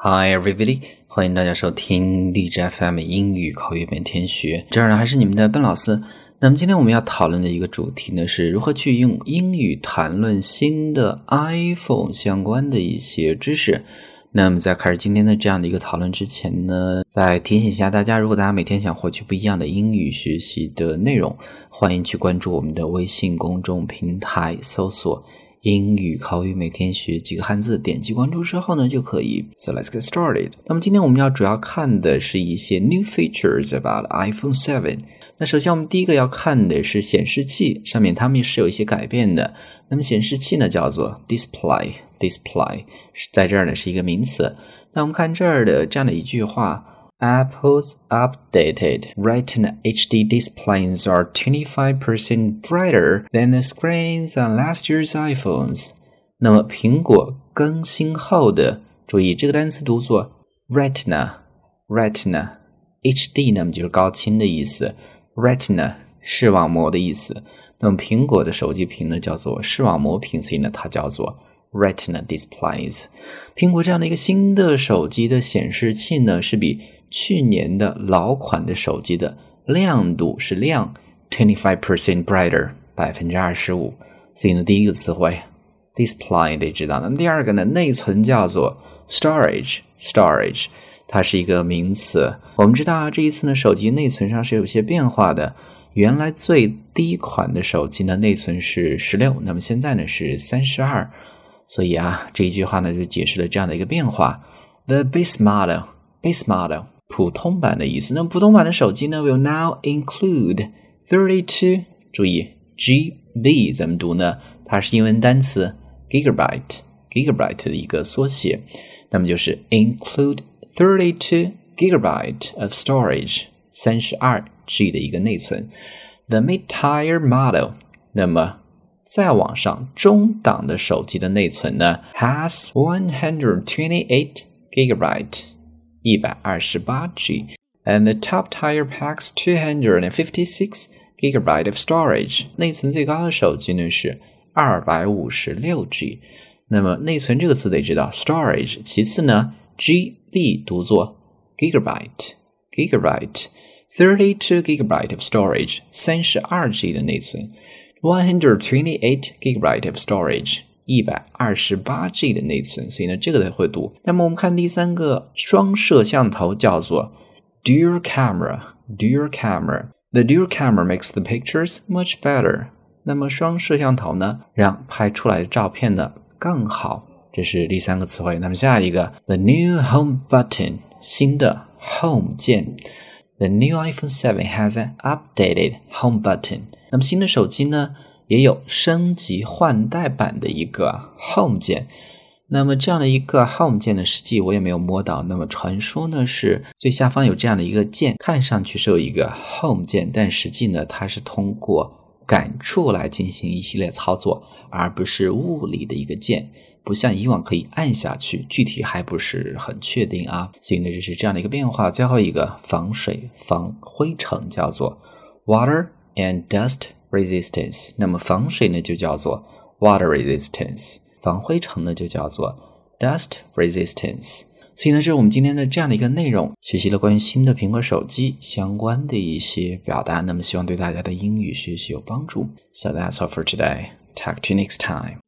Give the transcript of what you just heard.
Hi everybody，欢迎大家收听荔枝 FM 英语口语每天学。这儿呢还是你们的笨老师。那么今天我们要讨论的一个主题呢，是如何去用英语谈论新的 iPhone 相关的一些知识。那么在开始今天的这样的一个讨论之前呢，再提醒一下大家，如果大家每天想获取不一样的英语学习的内容，欢迎去关注我们的微信公众平台，搜索。英语口语每天学几个汉字，点击关注之后呢，就可以。So let's get started。那么今天我们要主要看的是一些 new features about iPhone Seven。那首先我们第一个要看的是显示器上面，它们是有一些改变的。那么显示器呢叫做 display，display 在这儿呢是一个名词。那我们看这儿的这样的一句话。Apple's updated Retina HD displays are 25% brighter than the screens on last year's iPhones。那么苹果更新后的，注意这个单词读作 Retina，Retina，HD 那么就是高清的意思，Retina 视网膜的意思。那么苹果的手机屏呢叫做视网膜屏，所以呢它叫做 Retina displays。苹果这样的一个新的手机的显示器呢是比 去年的老款的手机的亮度是亮，twenty five percent brighter，百分之二十五。所以呢，第一个词汇 display 得知道。那么第二个呢，内存叫做 storage，storage，它是一个名词。我们知道啊，这一次呢，手机内存上是有些变化的。原来最低款的手机呢，内存是十六，那么现在呢是三十二。所以啊，这一句话呢就解释了这样的一个变化：the base model，base model。普通版的意思。那么普通版的手机呢，will now include thirty two。注意，GB 怎么读呢？它是英文单词 gigabyte，gigabyte 的一个缩写。那么就是 include thirty two gigabyte of storage，三十二 G 的一个内存。The mid-tier model，那么再往上中档的手机的内存呢，has one hundred twenty eight gigabyte。 一百二十八 G，and the top tier packs two hundred and fifty six gigabyte of storage。内存最高的手机呢是二百五十六 G。那么内存这个词得知道，storage。其次呢，GB 读作 gigabyte，gigabyte。Thirty two gigabyte of storage，三十二 G 的内存，one hundred twenty eight gigabyte of storage。 一百二十八 G 的内存，所以呢，这个才会读。那么我们看第三个双摄像头叫做 dual camera，dual camera。The dual camera makes the pictures much better。那么双摄像头呢，让拍出来的照片呢更好。这是第三个词汇。那么下一个 the new home button，新的 home 键。The new iPhone 7 has an updated home button。那么新的手机呢？也有升级换代版的一个 Home 键，那么这样的一个 Home 键呢，实际我也没有摸到。那么传说呢是最下方有这样的一个键，看上去是有一个 Home 键，但实际呢它是通过感触来进行一系列操作，而不是物理的一个键，不像以往可以按下去，具体还不是很确定啊。所以呢就是这样的一个变化。最后一个防水防灰尘叫做 Water and Dust。resistance，那么防水呢就叫做 water resistance，防灰尘呢就叫做 dust resistance。所以呢，这是我们今天的这样的一个内容，学习了关于新的苹果手机相关的一些表达。那么希望对大家的英语学习有帮助。So that's all for today. Talk to you next time.